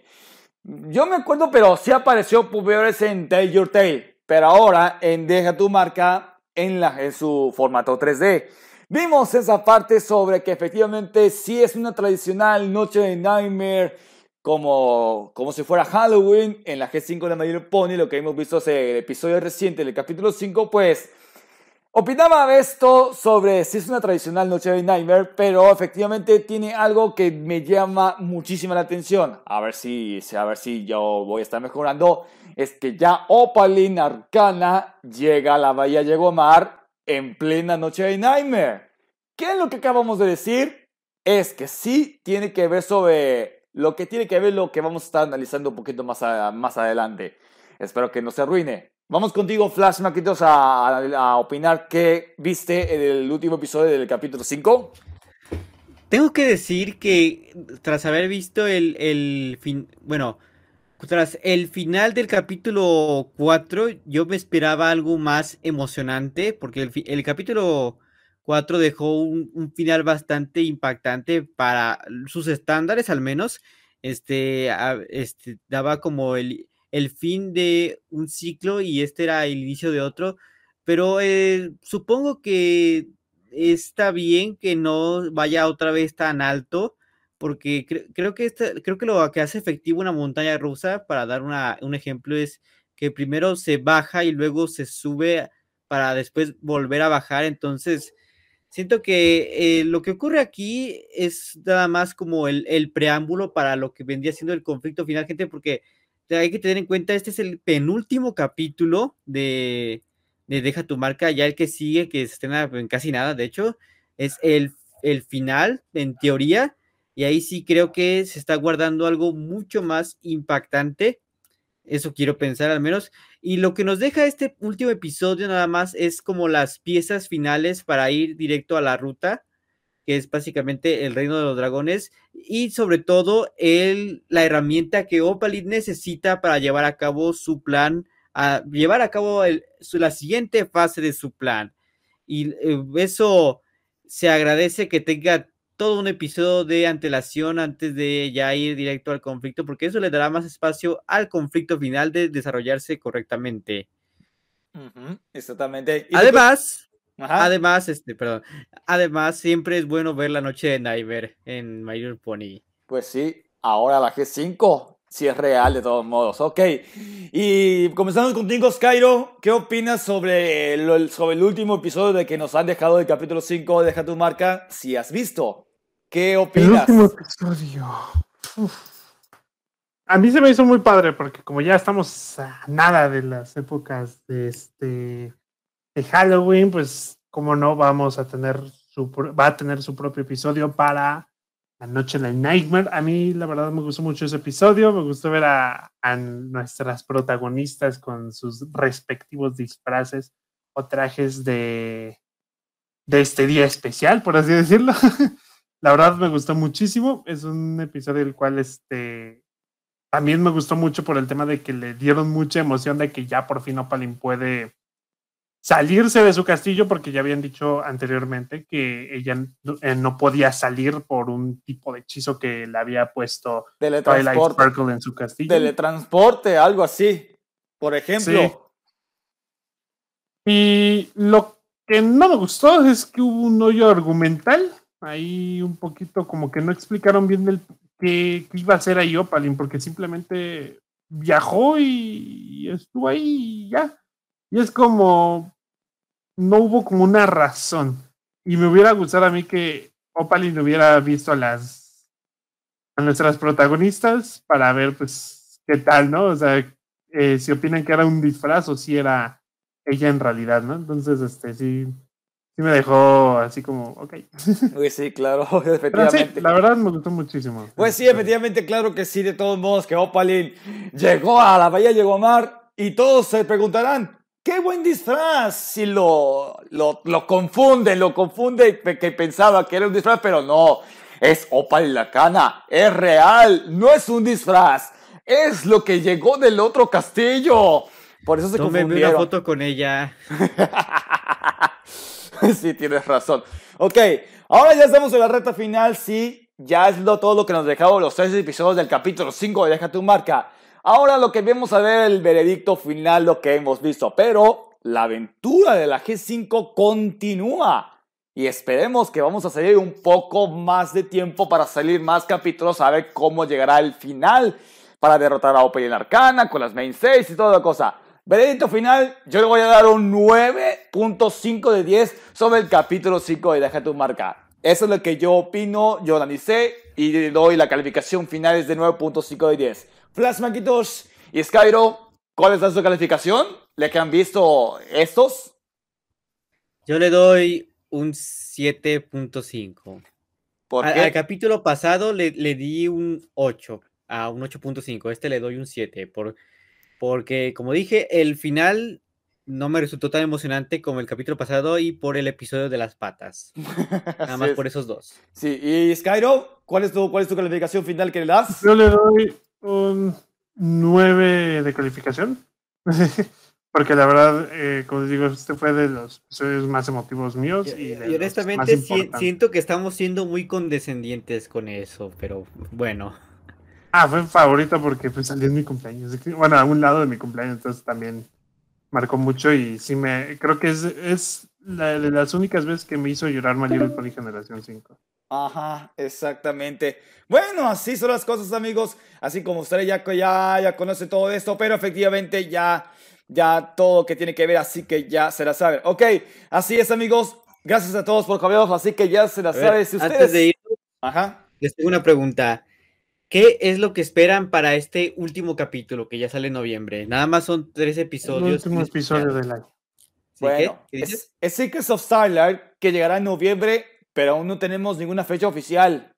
Yo me acuerdo, pero sí apareció por primera vez en Tell Your Tale, pero ahora en Deja tu marca en su formato 3D. Vimos esa parte sobre que efectivamente sí es una tradicional noche de Nightmare, como, como si fuera Halloween en la G5 de My Pony, lo que hemos visto en el episodio reciente del capítulo 5, pues opinaba esto sobre si es una tradicional noche de Nightmare, pero efectivamente tiene algo que me llama muchísima la atención. A ver si, a ver si yo voy a estar mejorando. Es que ya Opaline Arcana llega a la Bahía Yegomar en plena noche de Nightmare. ¿Qué es lo que acabamos de decir? Es que sí tiene que ver sobre lo que tiene que ver lo que vamos a estar analizando un poquito más, más adelante. Espero que no se arruine. Vamos contigo, Flash Maquitos, a opinar qué viste en el último episodio del capítulo 5. Tengo que decir que tras haber visto el, el fin, bueno, tras el final del capítulo 4, yo me esperaba algo más emocionante, porque el, capítulo 4 dejó un, final bastante impactante para sus estándares, al menos. Este, este daba como el, el fin de un ciclo y este era el inicio de otro. Pero eh, supongo que está bien que no vaya otra vez tan alto, porque cre- creo que esta- creo que lo que hace efectivo una montaña rusa, para dar una- un ejemplo, es que primero se baja y luego se sube para después volver a bajar. Entonces, siento que eh, lo que ocurre aquí es nada más como el, el preámbulo para lo que vendría siendo el conflicto final, gente, porque hay que tener en cuenta, este es el penúltimo capítulo de, de Deja tu marca, ya el que sigue, que se estrena en casi nada, de hecho, es el, el final, en teoría, y ahí sí creo que se está guardando algo mucho más impactante, eso quiero pensar al menos, y lo que nos deja este último episodio nada más es como las piezas finales para ir directo a la ruta, que es básicamente el reino de los dragones, y sobre todo el, la herramienta que Opalit necesita para llevar a cabo su plan, a llevar a cabo el- la siguiente fase de su plan. Y eh, eso se agradece que tenga todo un episodio de antelación antes de ya ir directo al conflicto, porque eso le dará más espacio al conflicto final de desarrollarse correctamente. exactamente. Además, además, este, perdón, además siempre es bueno ver la noche de Nightmare en My Little Pony. Pues sí, ahora la G5 si es real de todos modos. Ok, y comenzamos contigo, Skyro. ¿Qué opinas sobre el, sobre el último episodio de que nos han dejado del capítulo 5 de Deja tu marca? Si has visto, ¿qué opinas? El último episodio. A mí se me hizo muy padre porque como ya estamos a nada de las épocas de este de Halloween, pues como no vamos a tener su va a tener su propio episodio para la noche de Nightmare. A mí, la verdad, me gustó mucho ese episodio. Me gustó ver a, nuestras protagonistas con sus respectivos disfraces o trajes de, de este día especial, por así decirlo. la verdad, me gustó muchísimo. Es un episodio el cual este, también me gustó mucho por el tema de que le dieron mucha emoción de que ya por fin Opalin puede salirse de su castillo porque ya habían dicho anteriormente que ella eh, no podía salir por un tipo de hechizo que le había puesto Twilight Sparkle en su castillo. Teletransporte, algo así, por ejemplo. Y lo que no me gustó es que hubo un hoyo argumental, ahí un poquito como que no explicaron bien el, qué, iba a hacer ahí Opalin, porque simplemente viajó y estuvo ahí y ya. Y es como, no hubo como una razón. Y me hubiera gustado a mí que Opalin hubiera visto a las a nuestras protagonistas para ver pues qué tal, ¿no? O sea, eh, si opinan que era un disfraz o si era ella en realidad, ¿no? Entonces, este, sí, sí me dejó así como, ok. sí, claro, efectivamente. la verdad me gustó muchísimo. Pues sí, efectivamente, claro que sí, de todos modos, que Opalin llegó a la bahía, llegó a mar, y todos se preguntarán, ¡Qué buen disfraz! Si lo, lo, lo confunde, lo confunde que pensaba que era un disfraz, pero no. Es Opal la cana, es real, no es un disfraz. Es lo que llegó del otro castillo. Por eso se no confundieron. una foto con ella. sí, tienes razón. Ok, ahora ya estamos en la reta final. Sí, ya es lo, todo lo que nos dejaba los tres episodios del capítulo 5 de Deja tu marca. Ahora lo que vemos a ver el veredicto final, lo que hemos visto, pero la aventura de la G5 continúa. Y esperemos que vamos a salir un poco más de tiempo para salir más capítulos a ver cómo llegará el final para derrotar a Ope y Arcana con las main 6 y toda la cosa. Veredicto final, yo le voy a dar un 9.5 de 10 sobre el capítulo 5 de Deja tu marca. Eso es lo que yo opino, yo analicé y le doy la calificación final es de 9.5 de 10. Flash y Skyro, ¿cuál es su calificación? ¿Le que han visto estos? Yo le doy un 7.5. ¿Por qué? Al, capítulo pasado le, di un 8, a un 8.5. Este le doy un 7. Por, porque, como dije, el final no me resultó tan emocionante como el capítulo pasado y por el episodio de las patas. Nada más por esos dos. Sí, y Skyro, ¿cuál es tu, cuál es tu calificación final que le das? Yo le doy un 9 de calificación. Porque la verdad, eh, como digo, este fue de los episodios más emotivos míos. Y, honestamente siento que estamos siendo muy condescendientes con eso, pero bueno. Ah, fue favorito porque pues, salió en mi cumpleaños. Bueno, a un lado de mi cumpleaños, entonces también marcó mucho y sí me... Creo que es, es la, de las únicas veces que me hizo llorar My Little Pony Generación 5. Ajá, exactamente. Bueno, así son las cosas, amigos. Así como ustedes ya, ya, ya conoce todo esto, pero efectivamente ya, ya todo que tiene que ver, así que ya se la saben. Ok, así es, amigos. Gracias a todos por caballeros, así que ya se la saben. Si ustedes... Antes de ir, Ajá. les tengo una pregunta. ¿Qué es lo que esperan para este último capítulo que ya sale en noviembre? Nada más son tres episodios. El último episodio del año. Bueno, es, es Secrets of Starlight que llegará en noviembre pero aún no tenemos ninguna fecha oficial.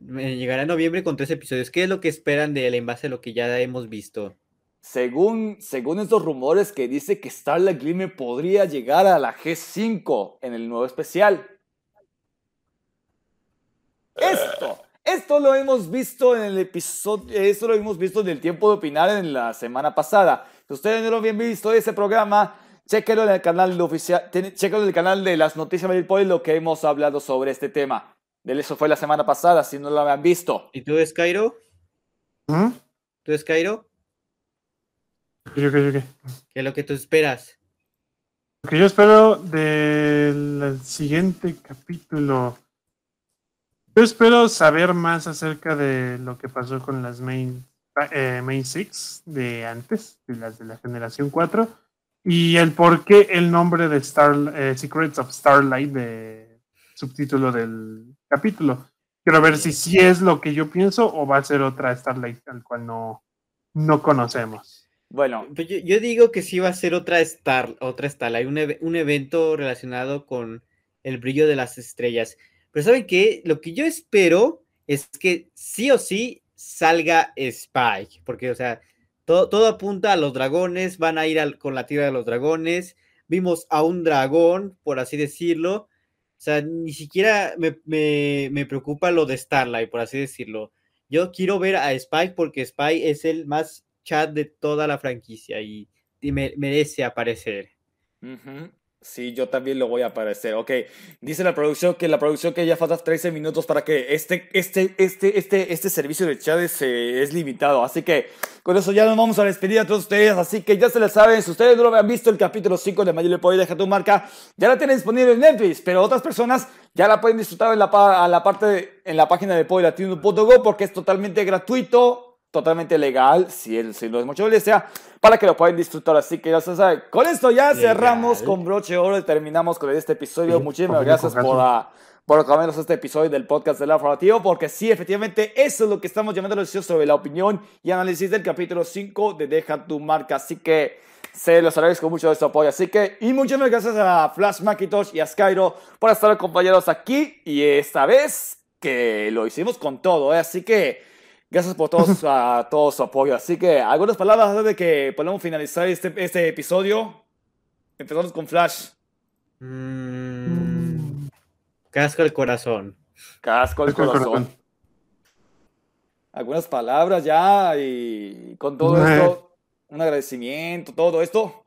Llegará en noviembre con tres episodios. ¿Qué es lo que esperan de él en base a lo que ya hemos visto? Según, según estos rumores que dice que Starlight Glimmer podría llegar a la G5 en el nuevo especial. Esto, esto lo hemos visto en el episodio, esto lo hemos visto en el tiempo de opinar en la semana pasada. Si ustedes no lo habían visto ese programa, Chéquenlo en el canal oficial, chéquenlo en el canal de las noticias de Poli lo que hemos hablado sobre este tema. De eso fue la semana pasada, si no lo habían visto. ¿Y tú, Skyro? ¿Mm? ¿Tú, Skyro? ¿Qué, qué, qué? ¿Qué es lo que tú esperas? Lo que yo espero del siguiente capítulo. Yo espero saber más acerca de lo que pasó con las main, eh, main Six de antes, de las de la generación 4, y el por qué el nombre de Star, eh, Secrets of Starlight, de subtítulo del capítulo. Quiero ver si sí es lo que yo pienso o va a ser otra Starlight al cual no, no conocemos. Bueno, Pues yo, yo digo que sí va a ser otra Star, otra Starlight, un, un evento relacionado con el brillo de las estrellas. Pero ¿saben qué? Lo que yo espero es que sí o sí salga Spike, porque, o sea, todo, todo apunta a los dragones, van a ir con la tierra de los dragones. Vimos a un dragón, por así decirlo. O sea, ni siquiera me, me- me preocupa lo de Starlight, por así decirlo. Yo quiero ver a Spike porque Spike es el más chat de toda la franquicia y, me- merece aparecer. Sí, yo también lo voy a aparecer. Ok, dice la producción que la producción que ya faltan 13 minutos para que este, este, este, este, este servicio de chat es, eh, limitado. Así que con eso ya nos vamos a despedir a todos ustedes. Así que ya se les saben, si ustedes no lo habían visto, el capítulo 5 de Mayor Poder Deja tu marca, ya la tienen disponible en Netflix, pero otras personas ya la pueden disfrutar en la, a la parte en la página de poderlatino.go porque es totalmente gratuito totalmente legal, si, el, si no es mucho molestia, para que lo puedan disfrutar. Así que ya se sabe. Con esto ya Legal. cerramos con broche de oro y terminamos con este episodio. Sí, Muchísimas gracias por, por acompañarnos este episodio del podcast del Afroativo, porque sí, efectivamente, eso es lo que estamos llamando la sesión sobre la opinión y análisis del capítulo 5 de Deja tu marca. Así que se los agradezco mucho de su apoyo. Así que, y muchísimas gracias a Flash Macintosh y a Skyro por estar acompañados aquí. Y esta vez que lo hicimos con todo, ¿eh? así que gracias por todos, a todo su apoyo. Así que, algunas palabras antes de que podamos finalizar este, este episodio. Empezamos con Flash. Mm, casco el corazón. Casco el corazón. corazón. Algunas palabras ya y con todo Eh. esto, un agradecimiento, todo esto.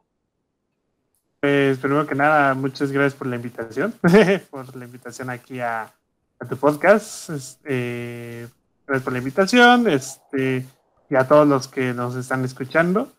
Pues primero que nada, muchas gracias por la invitación, por la invitación aquí a, a tu podcast. Este, gracias por la invitación, este, y a todos los que nos están escuchando.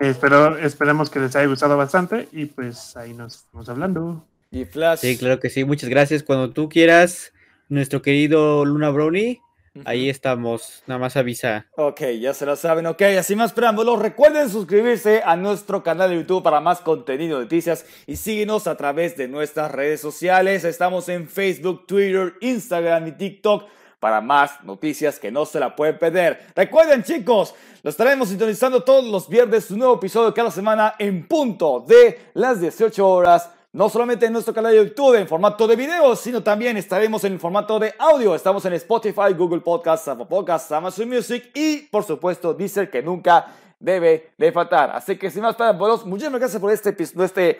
Espero, esperemos que les haya gustado bastante y pues ahí nos estamos hablando. Y Flash. Sí, claro que sí. Muchas gracias. Cuando tú quieras, nuestro querido Luna Brownie, ahí estamos. Nada más avisa. Ok, ya se lo saben. Ok, así más preámbulos. Recuerden suscribirse a nuestro canal de YouTube para más contenido, noticias y síguenos a través de nuestras redes sociales. Estamos en Facebook, Twitter, Instagram y TikTok para más noticias que no se la pueden perder. Recuerden, chicos, lo estaremos sintonizando todos los viernes, un nuevo episodio cada semana en punto de las 18 horas. No solamente en nuestro canal de YouTube en formato de video, sino también estaremos en formato de audio. Estamos en Spotify, Google Podcasts, Apple Podcasts, Amazon Music y, por supuesto, Deezer, que nunca debe de faltar. Así que, sin más preámbulos, muchísimas gracias por este episodio, este,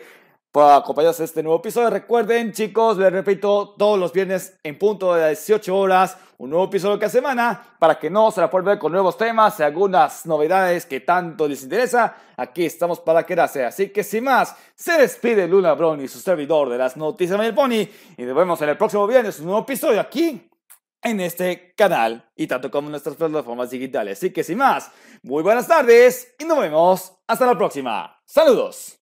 por acompañarnos a este nuevo episodio. Recuerden, chicos, les repito, todos los viernes en punto de las 18 horas, un nuevo episodio cada semana, para que no se la puedan ver con nuevos temas y algunas novedades que tanto les interesa. Aquí estamos para quedarse. Así que, sin más, se despide Luna Brown y su servidor de las noticias del Pony. Y nos vemos en el próximo viernes, un nuevo episodio aquí en este canal y tanto como en nuestras plataformas digitales. Así que sin más, muy buenas tardes y nos vemos hasta la próxima. Saludos.